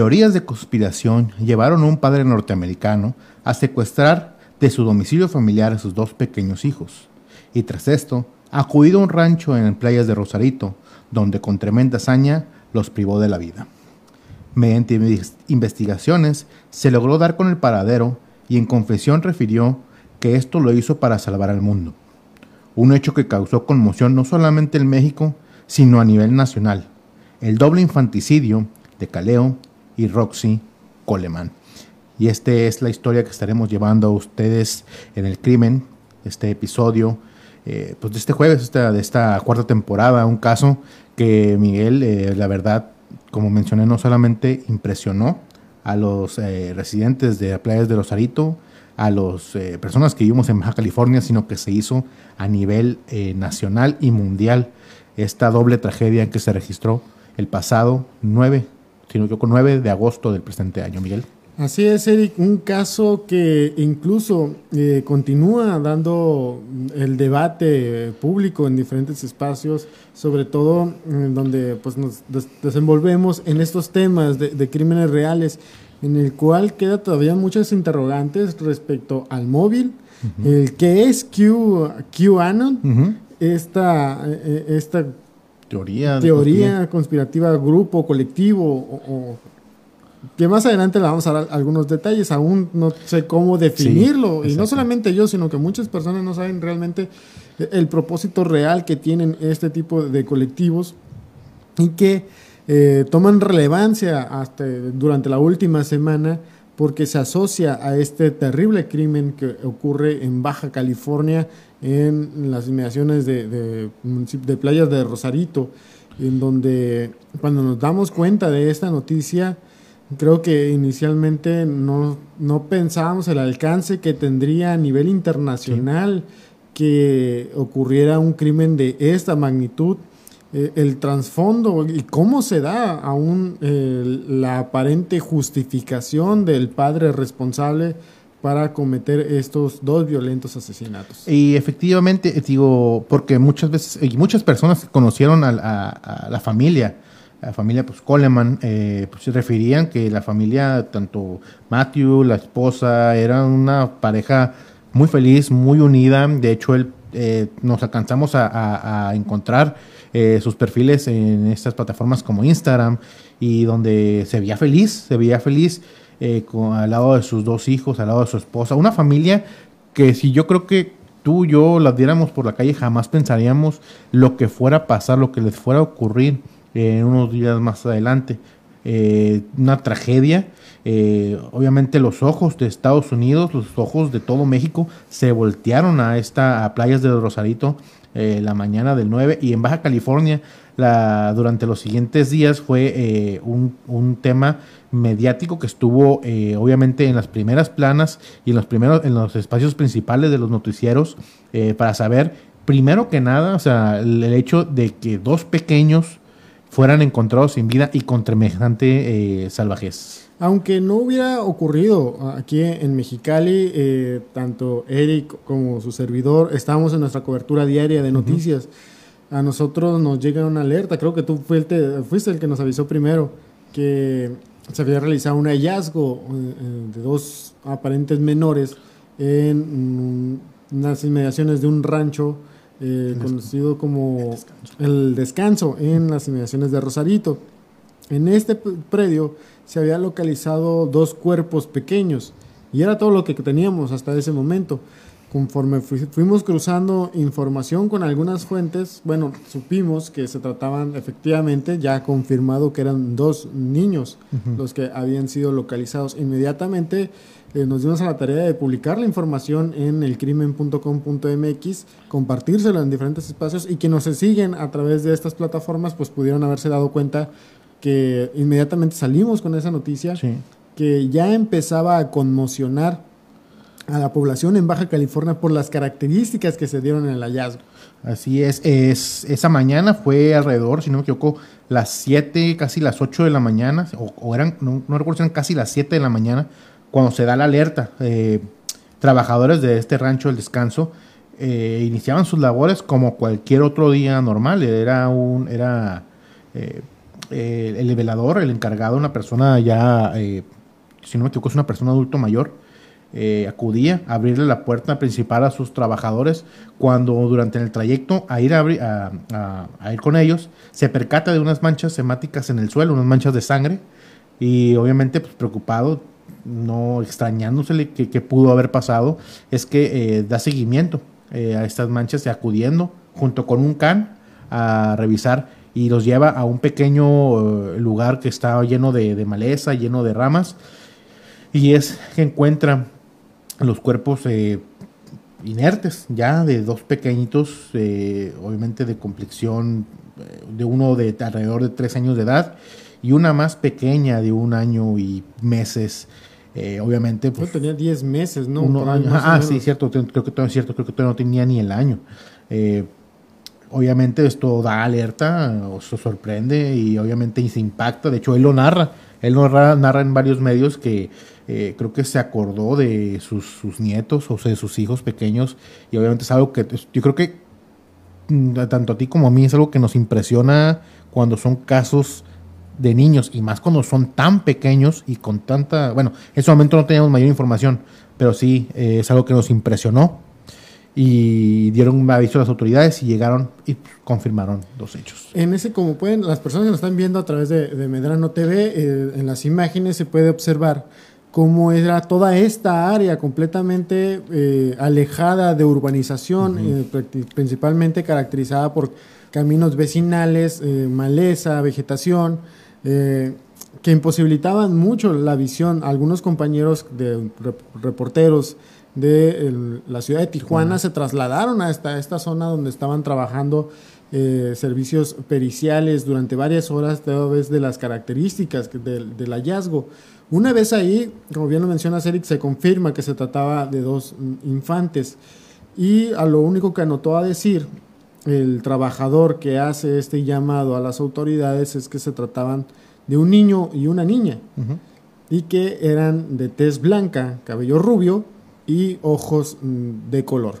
Teorías de conspiración llevaron a un padre norteamericano a secuestrar de su domicilio familiar a sus dos pequeños hijos, y tras esto, acudido a un rancho en playas de Rosarito, donde con tremenda hazaña los privó de la vida. Mediante investigaciones se logró dar con el paradero y en confesión refirió que esto lo hizo para salvar al mundo. Un hecho que causó conmoción no solamente en México, sino a nivel nacional. El doble infanticidio de Caleo y Roxy Coleman. Y esta es la historia que estaremos llevando a ustedes en el crimen, este episodio, eh, pues de este jueves, esta, de esta cuarta temporada, un caso que Miguel, eh, la verdad, como mencioné, no solamente impresionó a los eh, residentes de playas de Rosarito, a las personas que vivimos en Baja California, sino que se hizo a nivel nacional y mundial esta doble tragedia que se registró el pasado 9, sino que con 9 de agosto del presente año, Miguel. Así es, Eric, un caso que incluso eh, continúa dando el debate público en diferentes espacios, sobre todo en donde pues, nos desenvolvemos en estos temas de, crímenes reales, en el cual queda todavía muchas interrogantes respecto al móvil, el que es Q, QAnon, esta, eh, esta teoría, teoría conspirativa, grupo, colectivo o que más adelante le vamos a dar algunos detalles, aún no sé cómo definirlo, y no solamente yo, sino que muchas personas no saben realmente el propósito real que tienen este tipo de colectivos y que eh, toman relevancia hasta durante la última semana porque se asocia a este terrible crimen que ocurre en Baja California, en las inmediaciones de, de, de playas de Rosarito, en donde cuando nos damos cuenta de esta noticia, Creo que inicialmente no, no pensábamos el alcance que tendría a nivel internacional que ocurriera un crimen de esta magnitud, eh, el trasfondo y cómo se da aún la aparente justificación del padre responsable para cometer estos dos violentos asesinatos. Y efectivamente, digo, porque muchas veces, y muchas personas conocieron a, a la familia, la familia pues Coleman, eh, pues se referían que la familia, tanto Matthew, la esposa, eran una pareja muy feliz, muy unida. De hecho, él, eh, nos alcanzamos a, encontrar eh, sus perfiles en estas plataformas como Instagram y donde se veía feliz, se veía feliz con, al lado de sus dos hijos, al lado de su esposa. Una familia que si yo creo que tú yo la diéramos por la calle jamás pensaríamos lo que fuera a pasar, lo que les fuera a ocurrir en unos días más adelante. Eh, una tragedia. Eh, obviamente los ojos de Estados Unidos, los ojos de todo México se voltearon a esta a playas de Rosarito eh, la mañana del 9 y en Baja California la, durante los siguientes días fue un, un, tema mediático que estuvo obviamente en las primeras planas y en los primeros en los espacios principales de los noticieros para saber primero que nada o sea el hecho de que dos pequeños fueran encontrados sin vida y con tremendante eh, salvajez. Aunque no hubiera ocurrido aquí en Mexicali, eh, tanto Eric como su servidor estamos en nuestra cobertura diaria de noticias. A nosotros nos llega una alerta, creo que tú fuiste, fuiste el que nos avisó primero, que se había realizado un hallazgo eh, de dos aparentes menores en unas inmediaciones de un rancho eh, conocido como el descanso. en las inmediaciones de Rosarito. En este predio se había localizado dos cuerpos pequeños y era todo lo que teníamos hasta ese momento. Conforme fuimos cruzando información con algunas fuentes, bueno, supimos que se trataban efectivamente, ya confirmado que eran dos niños los que habían sido localizados. Inmediatamente eh, nos dimos a la tarea de publicar la información en elcrimen.com.mx, compartírselo en diferentes espacios y quienes nos siguen a través de estas plataformas pues pudieron haberse dado cuenta que inmediatamente salimos con esa noticia que ya empezaba a conmocionar a la población en Baja California por las características que se dieron en el hallazgo. Así es, es esa mañana fue alrededor, si no me equivoco, las 7, casi las 8 de la mañana, o, eran, no, no recuerdo si eran casi las 7 de la mañana, cuando se da la alerta, eh, trabajadores de este rancho del descanso eh, iniciaban sus labores como cualquier otro día normal. Era un, era, eh, eh, el velador, el encargado, una persona ya, eh, si no me equivoco, es una persona adulto mayor, eh, acudía a abrirle la puerta principal a sus trabajadores. Cuando durante el trayecto a ir, a, a, ir con ellos se percata de unas manchas semáticas en el suelo, unas manchas de sangre y obviamente pues, preocupado, no extrañándosele que, pudo haber pasado, es que da seguimiento a estas manchas y acudiendo junto con un can a revisar y los lleva a un pequeño lugar que está lleno de, de maleza, lleno de ramas y es que encuentra los cuerpos eh, inertes ya de dos pequeñitos, eh, obviamente de complexión eh, de uno de alrededor de tres años de edad y una más pequeña de un año y meses. obviamente, pues, tenía diez meses, ¿no? ah, sí, cierto, creo que todo es cierto, creo que todavía no tenía ni el año. Obviamente esto da alerta, o se sorprende y obviamente se impacta. De hecho, él lo narra. Él lo narra en varios medios que eh, creo que se acordó de sus, nietos o de sus hijos pequeños y obviamente es algo que yo creo que mm, tanto a ti como a mí es algo que nos impresiona cuando son casos de niños y más cuando son tan pequeños y con tanta, bueno, en ese momento no teníamos mayor información, pero sí eh, es algo que nos impresionó y dieron un aviso a las autoridades y llegaron y confirmaron los hechos. En ese, como pueden, las personas que nos están viendo a través de, Medrano TV, eh, en las imágenes se puede observar cómo era toda esta área completamente eh, alejada de urbanización, eh, principalmente caracterizada por caminos vecinales, eh, maleza, vegetación, que imposibilitaban mucho la visión. Algunos compañeros de reporteros de la ciudad de Tijuana se trasladaron a esta, esta zona donde estaban trabajando servicios periciales durante varias horas, toda vez de las características del hallazgo. Una vez ahí, como bien lo menciona Eric, se confirma que se trataba de dos infantes. Y a lo único que anotó a decir el trabajador que hace este llamado a las autoridades es que se trataban de un niño y una niña. Y que eran de tez blanca, cabello rubio y ojos mm, de color.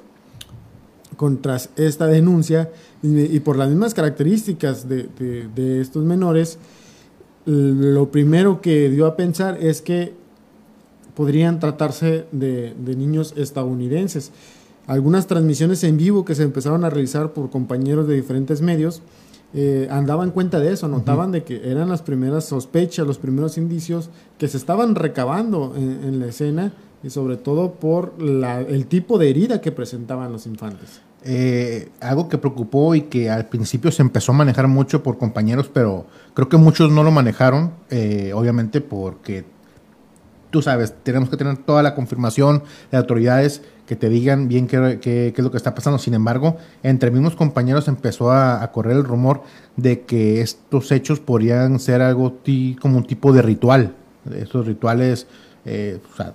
Contra esta denuncia y, por las mismas características de estos menores, lo primero que dio a pensar es que podrían tratarse de, niños estadounidenses. Algunas transmisiones en vivo que se empezaron a realizar por compañeros de diferentes medios eh, andaban cuenta de eso, notaban de que eran las primeras sospechas, los primeros indicios que se estaban recabando en, la escena y sobre todo por el tipo de herida que presentaban los infantes. Eh, algo que preocupó y que al principio se empezó a manejar mucho por compañeros, pero creo que muchos no lo manejaron, eh, obviamente porque tú sabes, tenemos que tener toda la confirmación de autoridades que te digan bien qué, es lo que está pasando. Sin embargo, entre mismos compañeros empezó a, correr el rumor de que estos hechos podrían ser algo como un tipo de ritual, estos rituales eh, o sea,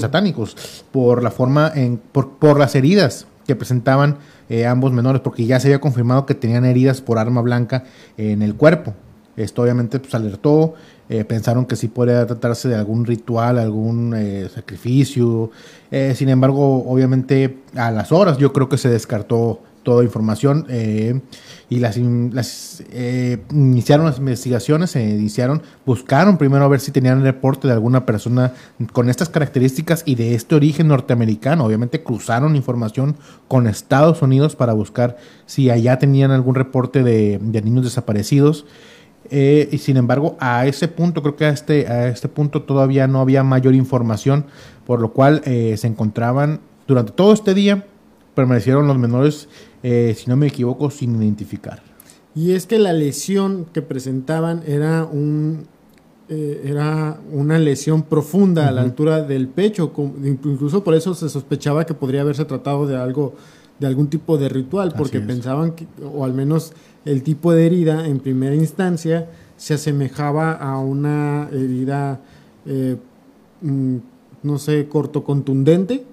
satánicos, por la forma, en, por, por las heridas que presentaban eh, ambos menores, porque ya se había confirmado que tenían heridas por arma blanca en el cuerpo. Esto obviamente pues, alertó, eh, pensaron que sí podría tratarse de algún ritual, algún eh, sacrificio. sin embargo, obviamente a las horas yo creo que se descartó toda información eh, y las, las eh, iniciaron las investigaciones, se iniciaron, buscaron primero a ver si tenían el reporte de alguna persona con estas características y de este origen norteamericano. Obviamente cruzaron información con Estados Unidos para buscar si allá tenían algún reporte de, niños desaparecidos. Eh, y sin embargo, a ese punto, creo que a este, a este punto todavía no había mayor información, por lo cual se encontraban durante todo este día, permanecieron los menores eh, si no me equivoco, sin identificar. Y es que la lesión que presentaban era un eh, era una lesión profunda a la altura del pecho, incluso por eso se sospechaba que podría haberse tratado de algo de algún tipo de ritual, porque pensaban que, o al menos el tipo de herida en primera instancia se asemejaba a una herida, eh, mm, no sé, corto contundente,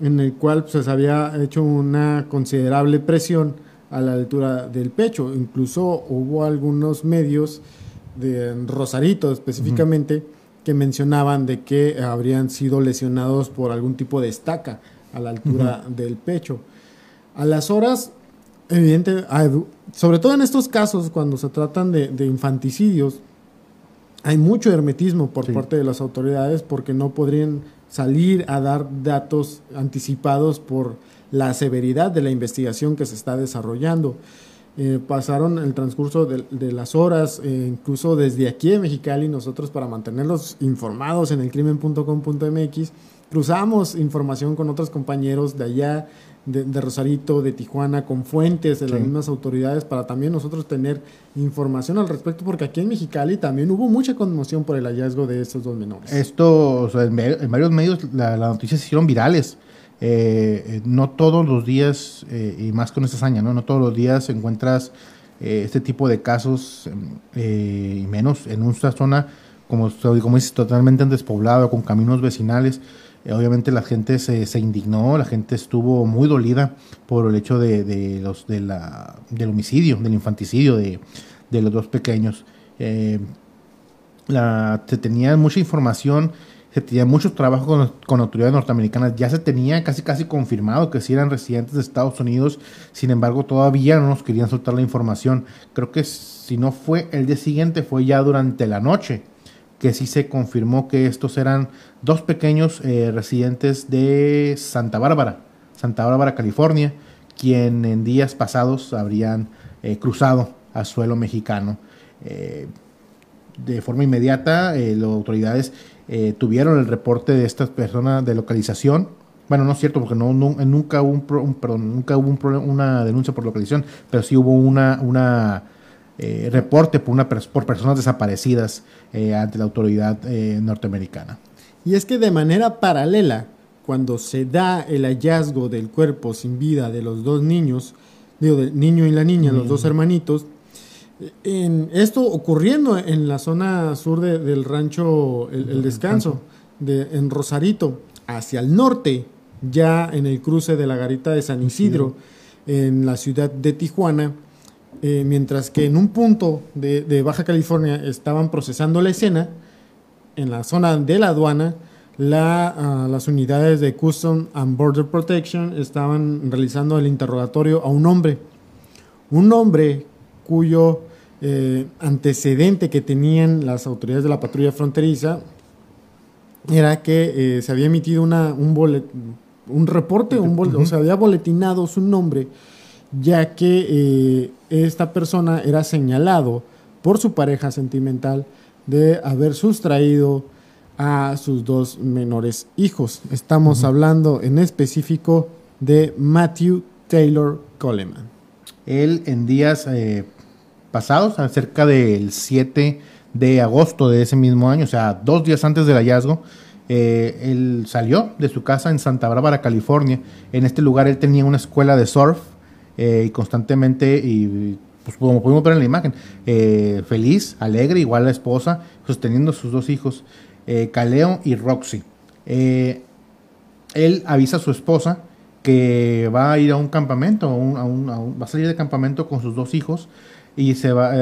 en el cual pues, se había hecho una considerable presión a la altura del pecho. Incluso hubo algunos medios de Rosarito específicamente que mencionaban de que habrían sido lesionados por algún tipo de estaca a la altura del pecho. A las horas evidente, sobre todo en estos casos, cuando se tratan de, infanticidios, hay mucho hermetismo por parte de las autoridades porque no podrían salir a dar datos anticipados por la severidad de la investigación que se está desarrollando. Eh, pasaron el transcurso de, las horas, eh, incluso desde aquí en Mexicali, nosotros para mantenerlos informados en el crimen.com.mx, cruzamos información con otros compañeros de allá, de, Rosarito, de Tijuana, con fuentes de las mismas autoridades para también nosotros tener información al respecto, porque aquí en Mexicali también hubo mucha conmoción por el hallazgo de estos dos menores. Esto, en, varios medios las noticias se hicieron virales. Eh, eh, no todos los días, eh, y más con esta hazaña, ¿no? no todos los días encuentras este tipo de casos, y menos en una zona, como, como dices, totalmente despoblado, con caminos vecinales. Obviamente la gente se, se, indignó, la gente estuvo muy dolida por el hecho de, los, de la, del homicidio, del infanticidio de, de los dos pequeños. la, se tenía mucha información se tenía mucho trabajo con, autoridades norteamericanas, ya se tenía casi casi confirmado que si eran residentes de Estados Unidos, sin embargo todavía no nos querían soltar la información. Creo que si no fue el día siguiente, fue ya durante la noche que sí se confirmó que estos eran dos pequeños eh, residentes de Santa Bárbara, Santa Bárbara, California, quien en días pasados habrían eh, cruzado a suelo mexicano. Eh, de forma inmediata, las autoridades tuvieron el reporte de estas personas de localización. Bueno, no es cierto, porque nunca hubo, un, hubo una denuncia por localización, pero sí hubo una eh, reporte por, una, por personas desaparecidas eh, ante la autoridad norteamericana. Y es que de manera paralela, cuando se da el hallazgo del cuerpo sin vida de los dos niños, digo, del niño y la niña, los dos hermanitos, en esto ocurriendo en la zona sur del rancho El, Descanso, de, en Rosarito, hacia el norte, ya en el cruce de la garita de San Isidro, en la ciudad de Tijuana, eh, mientras que en un punto de, Baja California estaban procesando la escena, en la zona de la aduana, la, ah, las unidades de Custom and Border Protection estaban realizando el interrogatorio a un hombre. Un hombre cuyo eh, antecedente que tenían las autoridades de la patrulla fronteriza era que eh, se había emitido una, un, un reporte, un o se había boletinado su nombre, ya que eh, esta persona era señalado por su pareja sentimental de haber sustraído a sus dos menores hijos. Estamos hablando en específico de Matthew Taylor Coleman. Él en días pasados, cerca del 7 de agosto de ese mismo año, o sea, dos días antes del hallazgo, eh, él salió de su casa en Santa Bárbara, California. En este lugar él tenía una escuela de surf eh, y constantemente, y pues como pudimos ver en la imagen, eh, feliz, alegre, igual la esposa, sosteniendo a sus dos hijos, Caleo y Roxy. él avisa a su esposa que va a ir a un campamento, va a salir de campamento con sus dos hijos y se va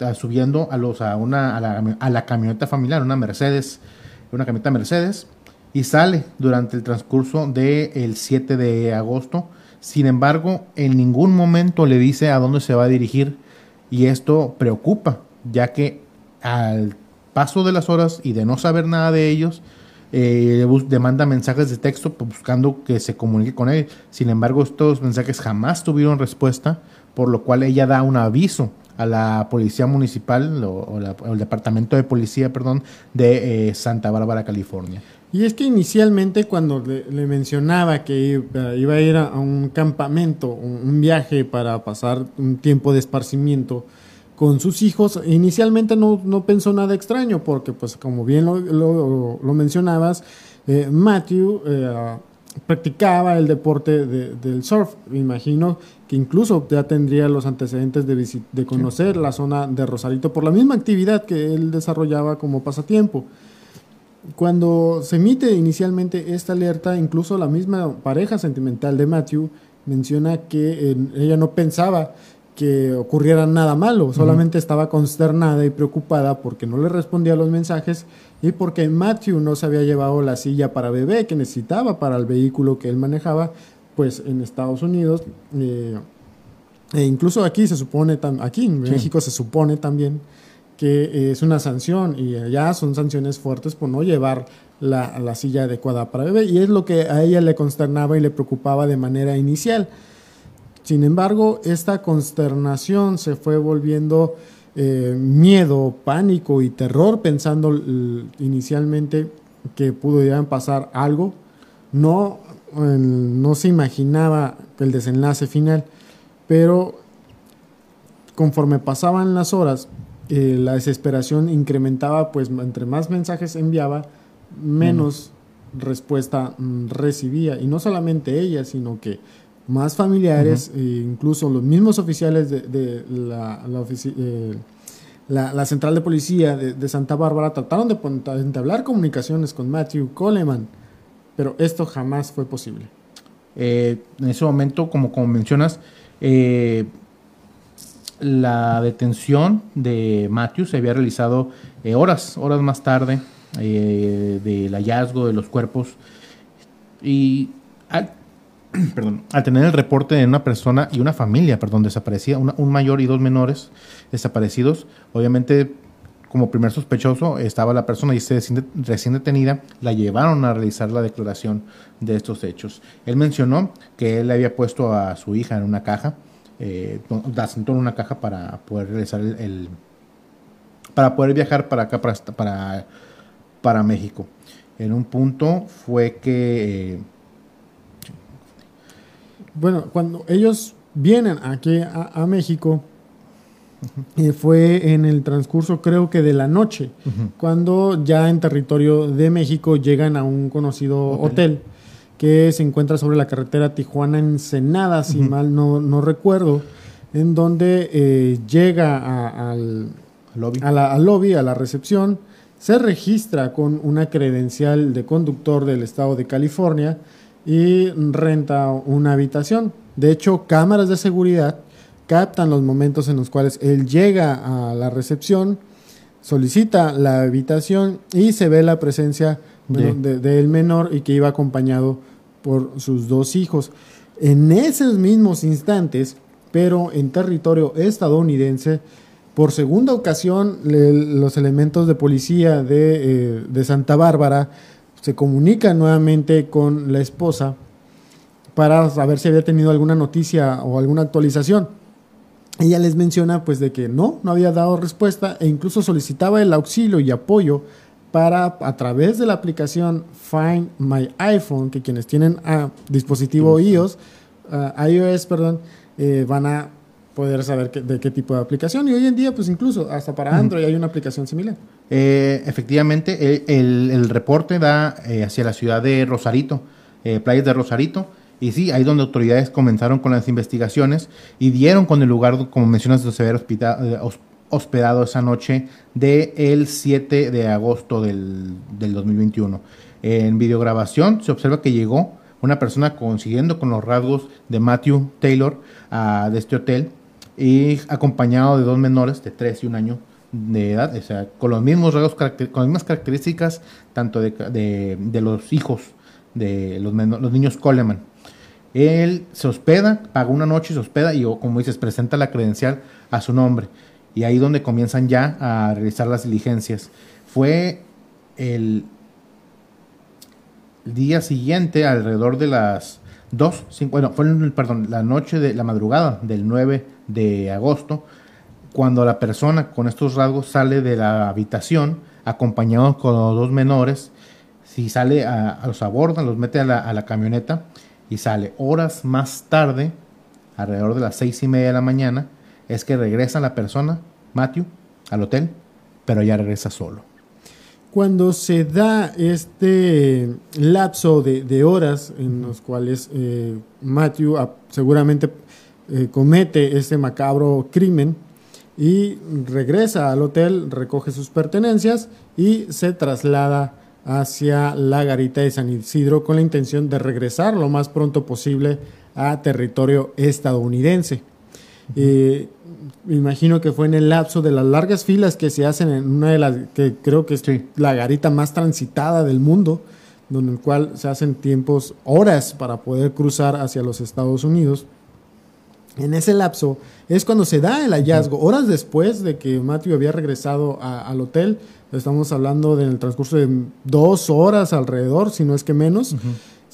eh, subiendo a los a una a la, a la, camioneta familiar, una Mercedes, una camioneta Mercedes y sale durante el transcurso del 7 de agosto. Sin embargo, en ningún momento le dice a dónde se va a dirigir y esto preocupa, ya que al paso de las horas y de no saber nada de ellos, eh, demanda mensajes de texto buscando que se comunique con él. Sin embargo, estos mensajes jamás tuvieron respuesta por lo cual ella da un aviso a la policía municipal o, el departamento de policía, perdón, de eh, Santa Bárbara, California. Y es que inicialmente cuando le, mencionaba que iba, a ir a, un campamento, un, viaje para pasar un tiempo de esparcimiento con sus hijos, inicialmente no, pensó nada extraño, porque pues como bien lo, mencionabas, eh, Matthew eh, practicaba el deporte del surf. Me imagino que incluso ya tendría los antecedentes de, de conocer la zona de Rosarito por la misma actividad que él desarrollaba como pasatiempo. Cuando se emite inicialmente esta alerta, incluso la misma pareja sentimental de Matthew menciona que ella no pensaba que ocurriera nada malo, solamente estaba consternada y preocupada porque no le respondía a los mensajes y porque Matthew no se había llevado la silla para bebé que necesitaba para el vehículo que él manejaba, pues en Estados Unidos eh, E incluso aquí se supone, aquí en México se supone también que es una sanción y allá son sanciones fuertes por no llevar la, la, silla adecuada para bebé y es lo que a ella le consternaba y le preocupaba de manera inicial. Sin embargo, esta consternación se fue volviendo eh, miedo, pánico y terror pensando inicialmente que pudiera pasar algo. No, no se imaginaba el desenlace final, pero conforme pasaban las horas, eh, la desesperación incrementaba, pues entre más mensajes enviaba, menos respuesta mm, recibía. Y no solamente ella, sino que más familiares, e incluso los mismos oficiales de, la, eh, la, la, central de policía de, Santa Bárbara trataron de entablar comunicaciones con Matthew Coleman, pero esto jamás fue posible. Eh, en ese momento, como, como mencionas, eh, la detención de Matthew se había realizado horas, horas más tarde del hallazgo de los cuerpos y perdón, al tener el reporte de una persona y una familia, perdón, desaparecida, un mayor y dos menores desaparecidos, obviamente como primer sospechoso estaba la persona y se recién detenida, la llevaron a realizar la declaración de estos hechos. Él mencionó que él había puesto a su hija en una caja, eh, en una caja para poder realizar el, para poder viajar para acá, para, para, para México. En un punto fue que... Eh, bueno, cuando ellos vienen aquí a, México, eh, fue en el transcurso creo que de la noche, cuando ya en territorio de México llegan a un conocido hotel, que se encuentra sobre la carretera Tijuana-Ensenada, si mal no, no, recuerdo, en donde eh, llega al, lobby. A la, al lobby, a la recepción, se registra con una credencial de conductor del estado de California, y renta una habitación. De hecho, cámaras de seguridad captan los momentos en los cuales él llega a la recepción, solicita la habitación y se ve la presencia del menor y que iba acompañado por sus dos hijos. En esos mismos instantes, pero en territorio estadounidense, por segunda ocasión, los elementos de policía de, eh, de Santa Bárbara se comunica nuevamente con la esposa para saber si había tenido alguna noticia o alguna actualización. Ella les menciona pues de que no, no había dado respuesta e incluso solicitaba el auxilio y apoyo para a través de la aplicación Find My iPhone, que quienes tienen a dispositivo iOS, iOS perdón, eh, van a poder saber de qué tipo de aplicación. Y hoy en día, pues incluso hasta para Android hay una aplicación similar. Eh, efectivamente, el, reporte da eh, hacia la ciudad de Rosarito, eh, playas de Rosarito. Y sí, ahí donde autoridades comenzaron con las investigaciones y dieron con el lugar, como mencionas, donde se había hospedado esa noche del 7 de agosto del, del 2021. En videograbación se observa que llegó una persona coincidiendo con los rasgos de Matthew Taylor a, de este hotel y acompañado de dos menores de 3 y un año de edad, o sea, con los mismos rasgos, con las mismas características, tanto de, de, los hijos de los, los niños Coleman. Él se hospeda, paga una noche y se hospeda y, como dices, presenta la credencial a su nombre. Y ahí donde comienzan ya a realizar las diligencias. Fue el día siguiente, alrededor de las 2, bueno, fue perdón, la noche de la madrugada del 9 de agosto, cuando la persona con estos rasgos sale de la habitación acompañado con los dos menores, si sale a, los abordan, los mete a la, a la, camioneta y sale horas más tarde, alrededor de las seis y media de la mañana, es que regresa la persona, Matthew, al hotel, pero ya regresa solo. Cuando se da este lapso de, horas en los cuales eh, Matthew seguramente eh, comete este macabro crimen y regresa al hotel, recoge sus pertenencias y se traslada hacia la garita de San Isidro con la intención de regresar lo más pronto posible a territorio estadounidense. Eh, me imagino que fue en el lapso de las largas filas que se hacen en una de las que creo que es la garita más transitada del mundo, donde el cual se hacen tiempos, horas para poder cruzar hacia los Estados Unidos. En ese lapso es cuando se da el hallazgo, horas después de que Matthew había regresado al hotel, estamos hablando del transcurso de dos horas alrededor, si no es que menos,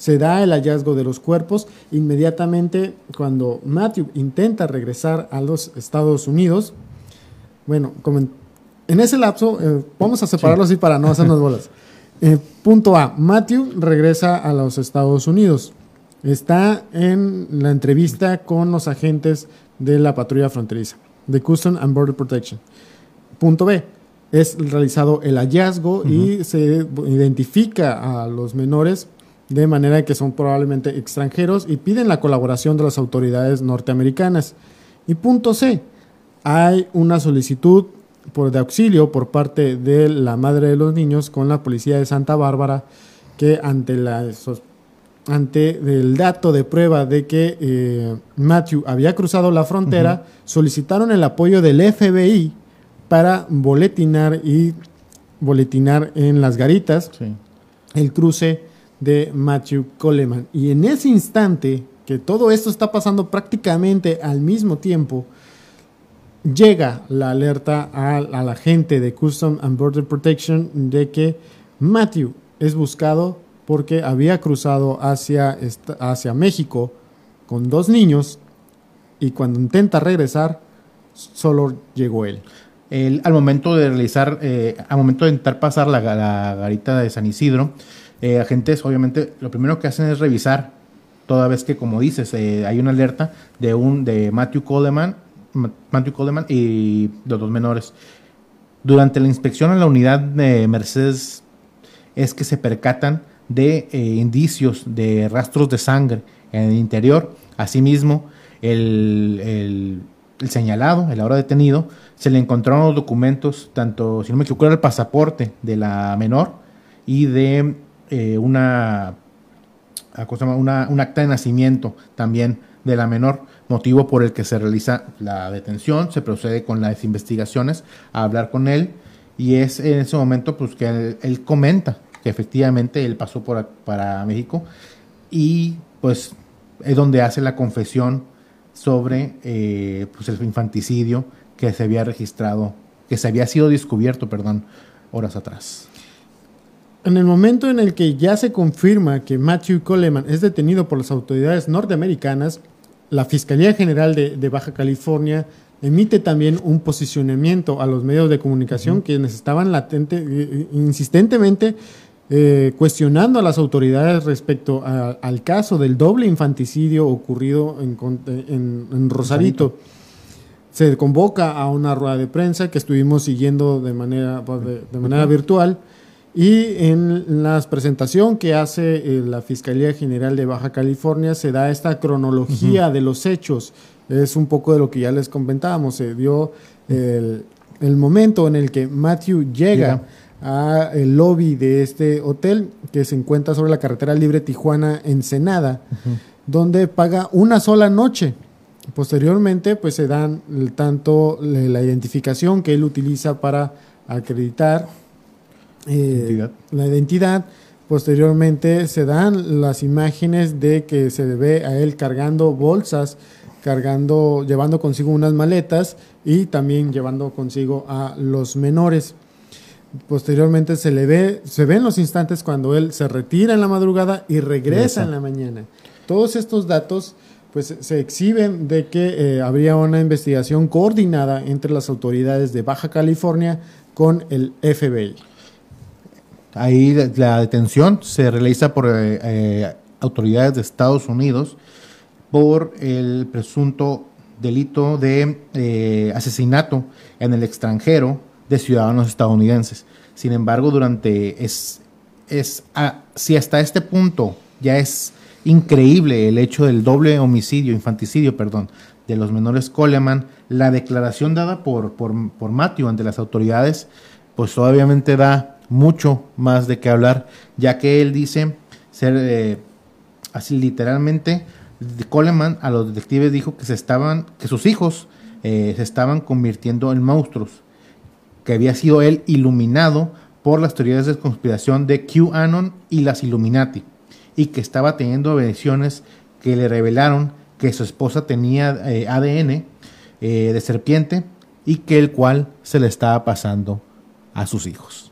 se da el hallazgo de los cuerpos. Inmediatamente cuando Matthew intenta regresar a los Estados Unidos, bueno, en ese lapso, eh, vamos a separarlo así para no hacernos bolas. Eh, punto A, Matthew regresa a los Estados Unidos. Está en la entrevista con los agentes de la patrulla fronteriza, de Custom and Border Protection. Punto B, es realizado el hallazgo y se identifica a los menores de manera que son probablemente extranjeros y piden la colaboración de las autoridades norteamericanas. Y punto C, hay una solicitud por de auxilio por parte de la madre de los niños con la policía de Santa Bárbara que ante la ante el dato de prueba de que eh, Matthew había cruzado la frontera, solicitaron el apoyo del FBI para boletinar y boletinar en las garitas el cruce de Matthew Coleman. Y en ese instante, que todo esto está pasando prácticamente al mismo tiempo, llega la alerta a, la gente de Custom and Border Protection de que Matthew es buscado porque había cruzado hacia, hacia México con dos niños y cuando intenta regresar solo llegó él. al momento de realizar, eh, al momento de intentar pasar la, garita de San Isidro, eh, agentes obviamente lo primero que hacen es revisar toda vez que como dices eh, hay una alerta de un de Matthew Coleman Matthew Coleman y los dos menores. Durante la inspección a la unidad de Mercedes es que se percatan de eh, indicios de rastros de sangre en el interior. Asimismo, el, señalado, el ahora detenido, se le encontraron los documentos, tanto, si no me equivoco, era el pasaporte de la menor y de eh, una, una, un acta de nacimiento también de la menor motivo por el que se realiza la detención, se procede con las investigaciones a hablar con él y es en ese momento pues que él, comenta que efectivamente él pasó por, para México y pues es donde hace la confesión sobre eh, pues el infanticidio que se había registrado, que se había sido descubierto, perdón, horas atrás. En el momento en el que ya se confirma que Matthew Coleman es detenido por las autoridades norteamericanas, la Fiscalía General de, Baja California emite también un posicionamiento a los medios de comunicación quienes estaban latente, eh, eh, insistentemente eh, cuestionando a las autoridades respecto al caso del doble infanticidio ocurrido en, Rosarito. Se convoca a una rueda de prensa que estuvimos siguiendo de manera, pues, de manera virtual y en la presentación que hace eh, la Fiscalía General de Baja California se da esta cronología de los hechos. Es un poco de lo que ya les comentábamos. Se dio el, momento en el que Matthew llega al lobby de este hotel que se encuentra sobre la carretera libre Tijuana-Ensenada, donde paga una sola noche. Posteriormente, pues se dan tanto la identificación que él utiliza para acreditar eh, la identidad. Posteriormente se dan las imágenes de que se ve a él cargando bolsas, cargando, llevando consigo unas maletas y también llevando consigo a los menores. Posteriormente se le ve, se ven los instantes cuando él se retira en la madrugada y regresa en la mañana. Todos estos datos pues se exhiben de que eh, habría una investigación coordinada entre las autoridades de Baja California con el FBI. Ahí la detención se realiza por eh, eh, autoridades de Estados Unidos por el presunto delito de eh, asesinato en el extranjero de ciudadanos estadounidenses. Sin embargo, durante es, es si hasta este punto ya es increíble el hecho del doble homicidio, infanticidio, perdón, de los menores Coleman, la declaración dada por, por, por Matthew ante las autoridades, pues obviamente da mucho más de qué hablar, ya que él dice ser eh, así literalmente, Coleman a los detectives dijo que se estaban, que sus hijos eh, se estaban convirtiendo en monstruos, que había sido él iluminado por las teorías de conspiración de QAnon y las Illuminati, y que estaba teniendo visiones que le revelaron que su esposa tenía eh, ADN eh, de serpiente y que el cual se le estaba pasando a sus hijos.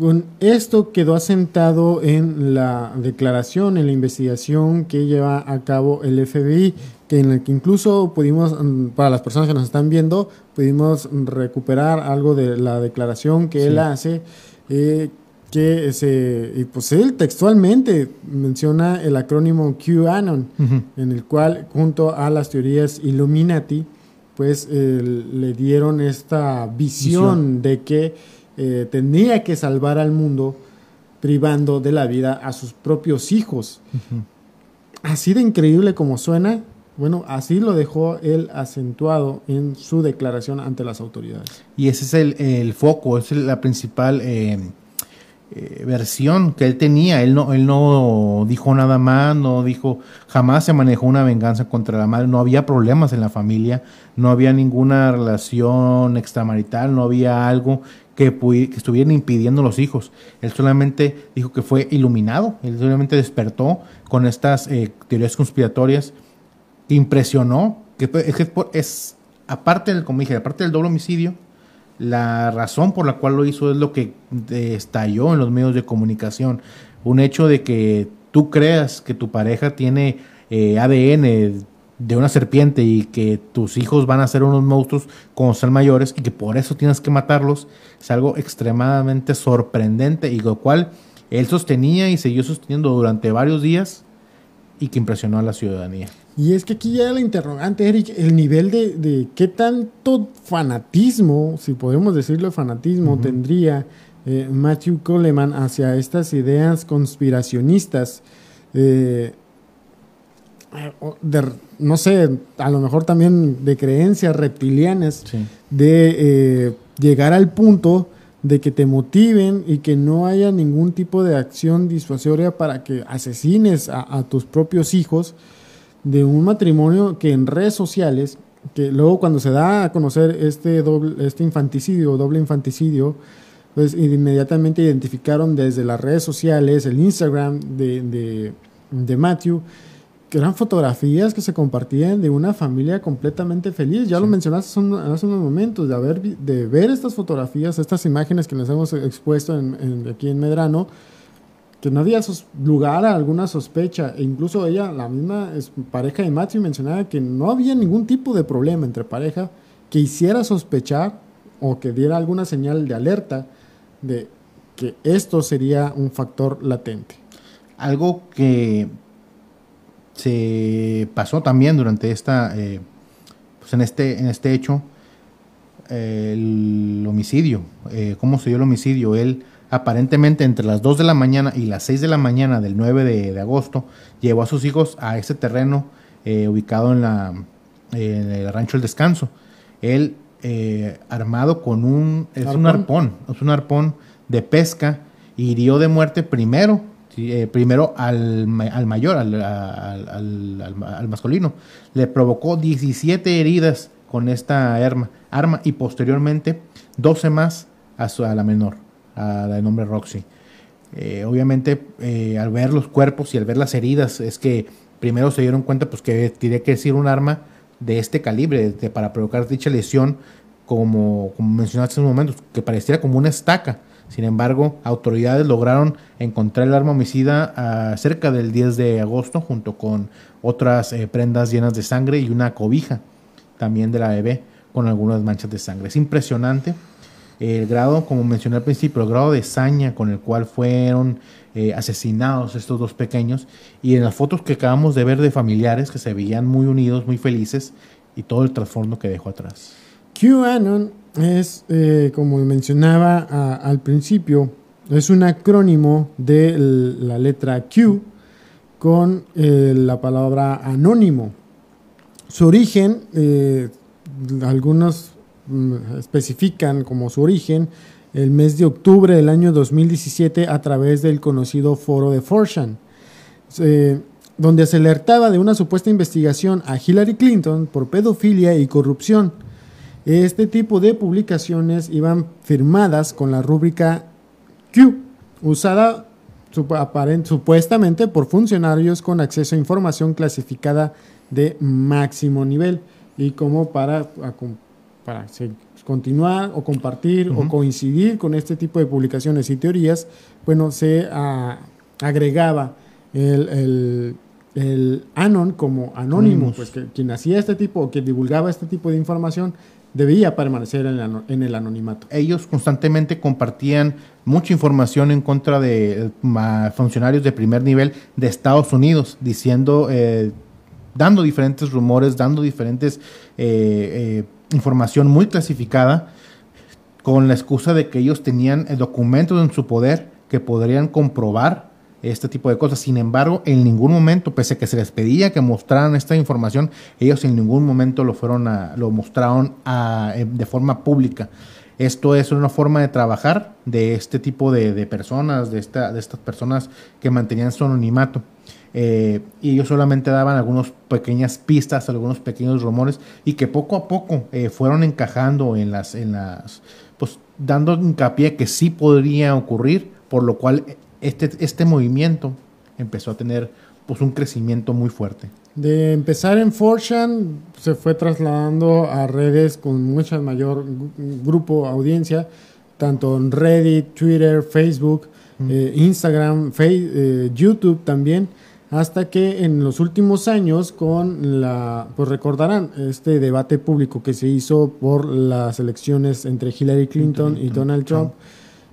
Con esto quedó asentado en la declaración, en la investigación que lleva a cabo el FBI, que en el que incluso pudimos, mm, para las personas que nos están viendo, pudimos recuperar algo de la declaración que él hace, eh, que se, y pues él textualmente menciona el acrónimo QAnon, en el cual junto a las teorías Illuminati, pues le dieron esta visión, de que eh, tenía que salvar al mundo privando de la vida a sus propios hijos. Así de increíble como suena, bueno, así lo dejó él acentuado en su declaración ante las autoridades. Y ese es el, el foco, es la principal eh, eh, versión que él tenía. Él no, él no dijo nada más, no dijo, jamás se manejó una venganza contra la madre, no había problemas en la familia, no había ninguna relación extramarital, no había algo que, que estuvieran impidiendo los hijos. Él solamente dijo que fue iluminado, él solamente despertó con estas eh, teorías conspiratorias, impresionó, que es, es aparte del, como dije, aparte del doble homicidio, la razón por la cual lo hizo es lo que estalló en los medios de comunicación. Un hecho de que tú creas que tu pareja tiene eh, ADN de una serpiente y que tus hijos van a ser unos monstruos cuando sean mayores y que por eso tienes que matarlos, es algo extremadamente sorprendente y lo cual él sostenía y siguió sosteniendo durante varios días y que impresionó a la ciudadanía. Y es que aquí ya la interrogante, Eric, el nivel de, qué tanto fanatismo, si podemos decirlo fanatismo, tendría eh, Matthew Coleman hacia estas ideas conspiracionistas. Eh, no sé, a lo mejor también de creencias reptilianas, de eh, llegar al punto de que te motiven y que no haya ningún tipo de acción disuasoria para que asesines a tus propios hijos de un matrimonio que en redes sociales, que luego cuando se da a conocer este, doble, este infanticidio, doble infanticidio, pues inmediatamente identificaron desde las redes sociales, el Instagram de, de, Matthew, que eran fotografías que se compartían de una familia completamente feliz. Ya lo mencionaste hace, unos momentos, de, haber, de ver estas fotografías, estas imágenes que les hemos expuesto en, aquí en Medrano, que no había lugar a alguna sospecha. E incluso ella, la misma pareja de Matthew, mencionaba que no había ningún tipo de problema entre pareja que hiciera sospechar o que diera alguna señal de alerta de que esto sería un factor latente. Algo que se pasó también durante esta, eh, pues en este, en este hecho, el homicidio. Eh, ¿Cómo se dio el homicidio? Él aparentemente entre las 2 de la mañana y las 6 de la mañana del 9 de, agosto, llevó a sus hijos a ese terreno eh, ubicado en, la, en el rancho El Descanso. Él, eh, armado con un, es un arpón, es un arpón de pesca, hirió de muerte primero, eh, primero al, al mayor, al, al, masculino. Le provocó 17 heridas con esta arma, arma y posteriormente 12 más a, su, a la menor de nombre Roxy. Eh, obviamente, eh, al ver los cuerpos y al ver las heridas, es que primero se dieron cuenta pues, que tiene que ser un arma de este calibre para provocar dicha lesión, como, como mencionaste hace un momento, que pareciera como una estaca. Sin embargo, autoridades lograron encontrar el arma homicida cerca del 10 de agosto, junto con otras eh, prendas llenas de sangre y una cobija también de la bebé con algunas manchas de sangre. Es impresionante el grado, como mencioné al principio, el grado de saña con el cual fueron eh, asesinados estos dos pequeños y en las fotos que acabamos de ver de familiares que se veían muy unidos, muy felices y todo el trasfondo que dejó atrás. QAnon es, eh, como mencionaba al principio, es un acrónimo de la letra Q con eh, la palabra anónimo. Su origen, algunos especifican como su origen el mes de octubre del año 2017 a través del conocido foro de Forshan, donde se alertaba de una supuesta investigación a Hillary Clinton por pedofilia y corrupción. Este tipo de publicaciones iban firmadas con la rúbrica Q, usada supuestamente por funcionarios con acceso a información clasificada de máximo nivel y como para, para continuar o compartir o coincidir con este tipo de publicaciones y teorías, bueno, se agregaba el, el, anon como anónimo, pues que quien hacía este tipo o que divulgaba este tipo de información debía permanecer en, el anonimato. Ellos constantemente compartían mucha información en contra de funcionarios de primer nivel de Estados Unidos, diciendo, eh, dando diferentes rumores, dando diferentes eh, eh, información muy clasificada, con la excusa de que ellos tenían documentos en su poder que podrían comprobar este tipo de cosas. Sin embargo, en ningún momento, pese a que se les pedía que mostraran esta información, ellos en ningún momento lo fueron a, lo mostraron eh, de forma pública. Esto es una forma de trabajar de este tipo de, personas, de, esta, de estas personas que mantenían su anonimato. Eh, y ellos solamente daban algunas pequeñas pistas, algunos pequeños rumores y que poco a poco eh, fueron encajando en las, en las, pues dando hincapié que sí podría ocurrir, por lo cual este, este movimiento empezó a tener pues un crecimiento muy fuerte. De empezar en Fortune se fue trasladando a redes con mucha mayor grupo, audiencia, tanto en Reddit, Twitter, Facebook, eh, Instagram, eh, YouTube también, hasta que en los últimos años con la, pues recordarán este debate público que se hizo por las elecciones entre Hillary Clinton y Donald Trump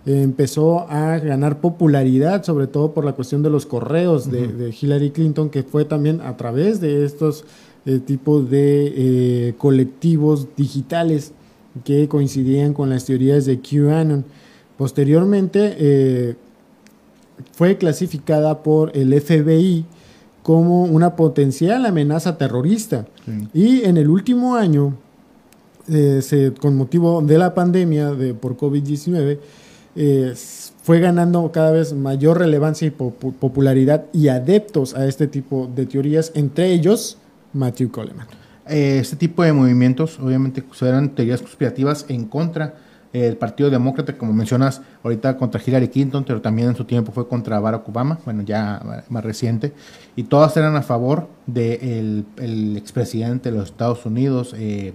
empezó a ganar popularidad, sobre todo por la cuestión de los correos de, Hillary Clinton, que fue también a través de estos eh, tipos de eh, colectivos digitales que coincidían con las teorías de QAnon. Posteriormente eh, fue clasificada por el FBI como una potencial amenaza terrorista. Y en el último año, se, con motivo de la pandemia de, por COVID-19, eh, fue ganando cada vez mayor relevancia y popularidad y adeptos a este tipo de teorías, entre ellos Matthew Coleman. Eh, este tipo de movimientos obviamente eran teorías conspirativas en contra del Partido Demócrata, como mencionas ahorita contra Hillary Clinton, pero también en su tiempo fue contra Barack Obama, bueno, ya más reciente, y todas eran a favor del de el expresidente de los Estados Unidos, eh,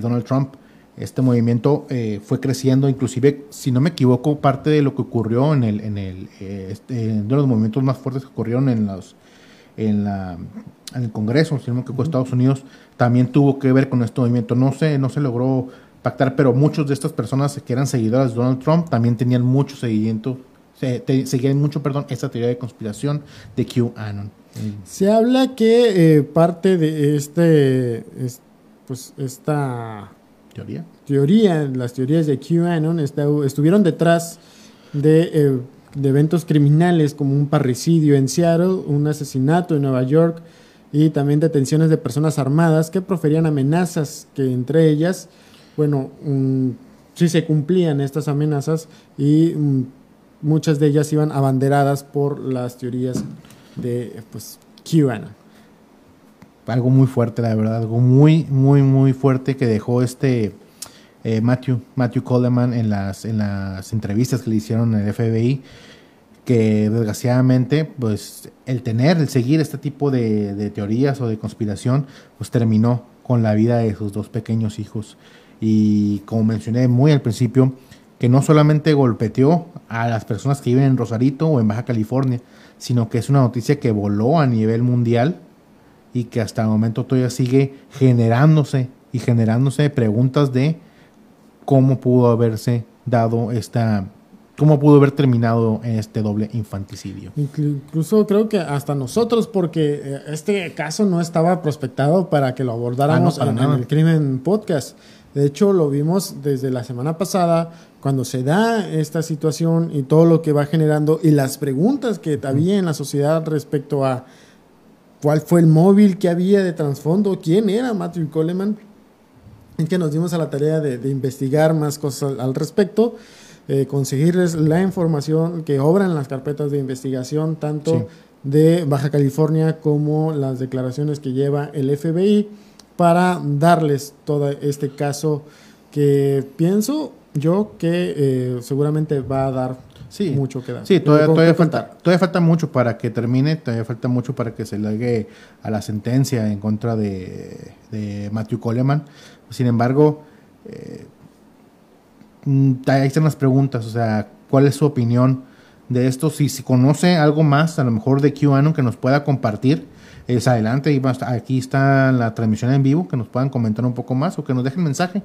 Donald Trump este movimiento eh, fue creciendo, inclusive, si no me equivoco, parte de lo que ocurrió en el, en el, eh, este, uno de los movimientos más fuertes que ocurrieron en los, en, la, en el Congreso, si no me Estados Unidos, también tuvo que ver con este movimiento. No se, no se logró pactar, pero muchos de estas personas que eran seguidoras de Donald Trump también tenían mucho seguimiento, seguían mucho, perdón, esta teoría de conspiración de QAnon. Se habla que eh, parte de este, pues esta teoría. Teoría, las teorías de QAnon estuvieron detrás de, eh, de, eventos criminales como un parricidio en Seattle, un asesinato en Nueva York y también detenciones de personas armadas que proferían amenazas que entre ellas, bueno, sí se cumplían estas amenazas y mm, muchas de ellas iban abanderadas por las teorías de pues, QAnon algo muy fuerte, la verdad, algo muy, muy, muy fuerte que dejó este eh, Matthew, Matthew Coleman en las, en las entrevistas que le hicieron en el FBI, que desgraciadamente, pues el tener, el seguir este tipo de, de teorías o de conspiración, pues terminó con la vida de sus dos pequeños hijos. Y como mencioné muy al principio, que no solamente golpeteó a las personas que viven en Rosarito o en Baja California, sino que es una noticia que voló a nivel mundial y que hasta el momento todavía sigue generándose y generándose preguntas de cómo pudo haberse dado esta cómo pudo haber terminado este doble infanticidio. Incluso creo que hasta nosotros, porque eh, este caso no estaba prospectado para que lo abordáramos ah, en, el Crimen Podcast. De hecho, lo vimos desde la semana pasada, cuando se da esta situación y todo lo que va generando y las preguntas que había en la sociedad respecto a cuál fue el móvil que había de trasfondo, quién era Matthew Coleman. Es que nos dimos a la tarea de, investigar más cosas al, respecto, eh, conseguirles la información que obran las carpetas de investigación, tanto de Baja California como las declaraciones que lleva el FBI, para darles todo este caso que pienso yo que eh, seguramente va a dar mucho que dar. Sí, todavía, falta, todavía falta mucho para que termine, todavía falta mucho para que se llegue a la sentencia en contra de, de Matthew Coleman. Sin embargo, eh, mm, ahí están las preguntas, o sea, ¿cuál es su opinión de esto? Si, si conoce algo más, a lo mejor de QAnon que nos pueda compartir, es adelante. Y aquí está la transmisión en vivo, que nos puedan comentar un poco más o que nos dejen mensaje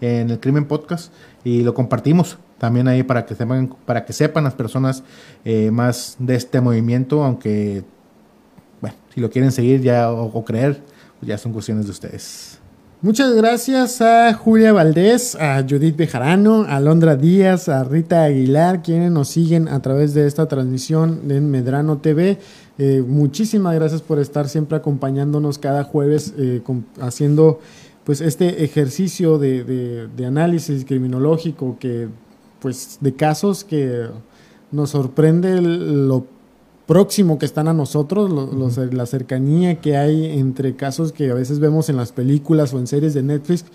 en el Crimen Podcast y lo compartimos también ahí para que sepan, para que sepan las personas eh, más de este movimiento, aunque, bueno, si lo quieren seguir ya o, creer, pues ya son cuestiones de ustedes. Muchas gracias a Julia Valdés, a Judith Bejarano, a Londra Díaz, a Rita Aguilar, quienes nos siguen a través de esta transmisión en Medrano TV. Eh, muchísimas gracias por estar siempre acompañándonos cada jueves eh, haciendo pues este ejercicio de, de, análisis criminológico que pues de casos que nos sorprende lo próximo que están a nosotros, la cercanía que hay entre casos que a veces vemos en las películas o en series de Netflix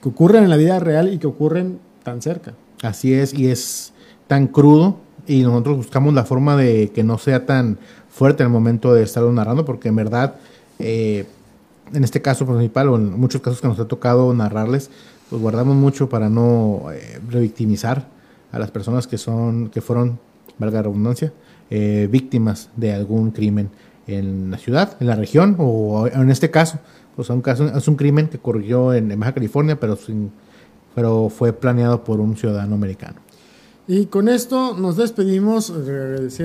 que ocurren en la vida real y que ocurren tan cerca. Así es, y es tan crudo y nosotros buscamos la forma de que no sea tan fuerte en el momento de estarlo narrando, porque en verdad, eh, en este caso principal o en muchos casos que nos ha tocado narrarles, pues guardamos mucho para no eh, revictimizar a las personas que son que fueron, valga la redundancia, eh, víctimas de algún crimen en la ciudad, en la región o en este caso, pues un caso, es un crimen que ocurrió en, Baja California, pero sin, pero fue planeado por un ciudadano americano. Y con esto nos despedimos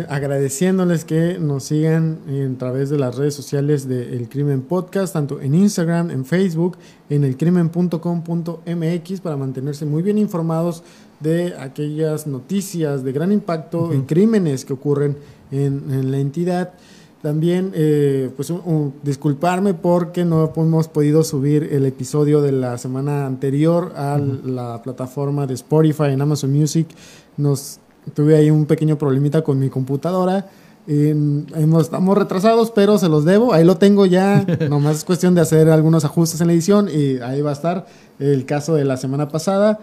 agradeciéndoles que nos sigan a través de las redes sociales de El Crimen Podcast, tanto en Instagram, en Facebook, en elcrimen.com.mx para mantenerse muy bien informados de aquellas noticias de gran impacto en crímenes que ocurren en, la entidad. También, eh, pues, disculparme porque no hemos podido subir el episodio de la semana anterior a la plataforma de Spotify en Amazon Music. Nos tuve ahí un pequeño problemita con mi computadora. estamos retrasados, pero se los debo. Ahí lo tengo ya. Nomás es cuestión de hacer algunos ajustes en la edición y ahí va a estar el caso de la semana pasada.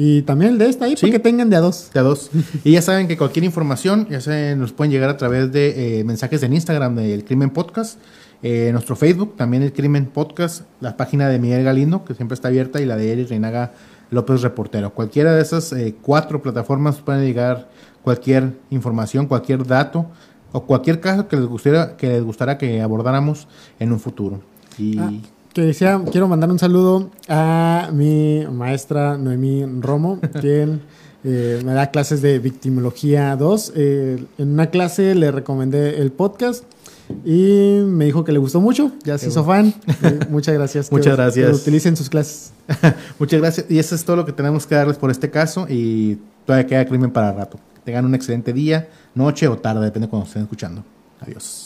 Y también el de esta ahí, para que tengan de a dos. De a dos. y ya saben que cualquier información, ya se nos pueden llegar a través de eh, mensajes en Instagram del Crimen Podcast, eh, nuestro Facebook, también el Crimen Podcast, la página de Miguel Galindo, que siempre está abierta, y la de Eric Reinaga López Reportero. Cualquiera de esas eh, cuatro plataformas pueden llegar cualquier información, cualquier dato o cualquier caso que les gustaría que les gustara que abordáramos en un futuro. Y ah, que decía, quiero mandar un saludo a mi maestra Noemí Romo, quien eh, me da clases de victimología 2. Eh, en una clase le recomendé el podcast y me dijo que le gustó mucho, ya se hizo fan. muchas gracias. muchas gracias. Que lo utilicen sus clases. muchas gracias. Y eso es todo lo que tenemos que darles por este caso y todavía queda crimen para rato. tengan un excelente día, noche o tarde, depende de cuando estén escuchando. Adiós.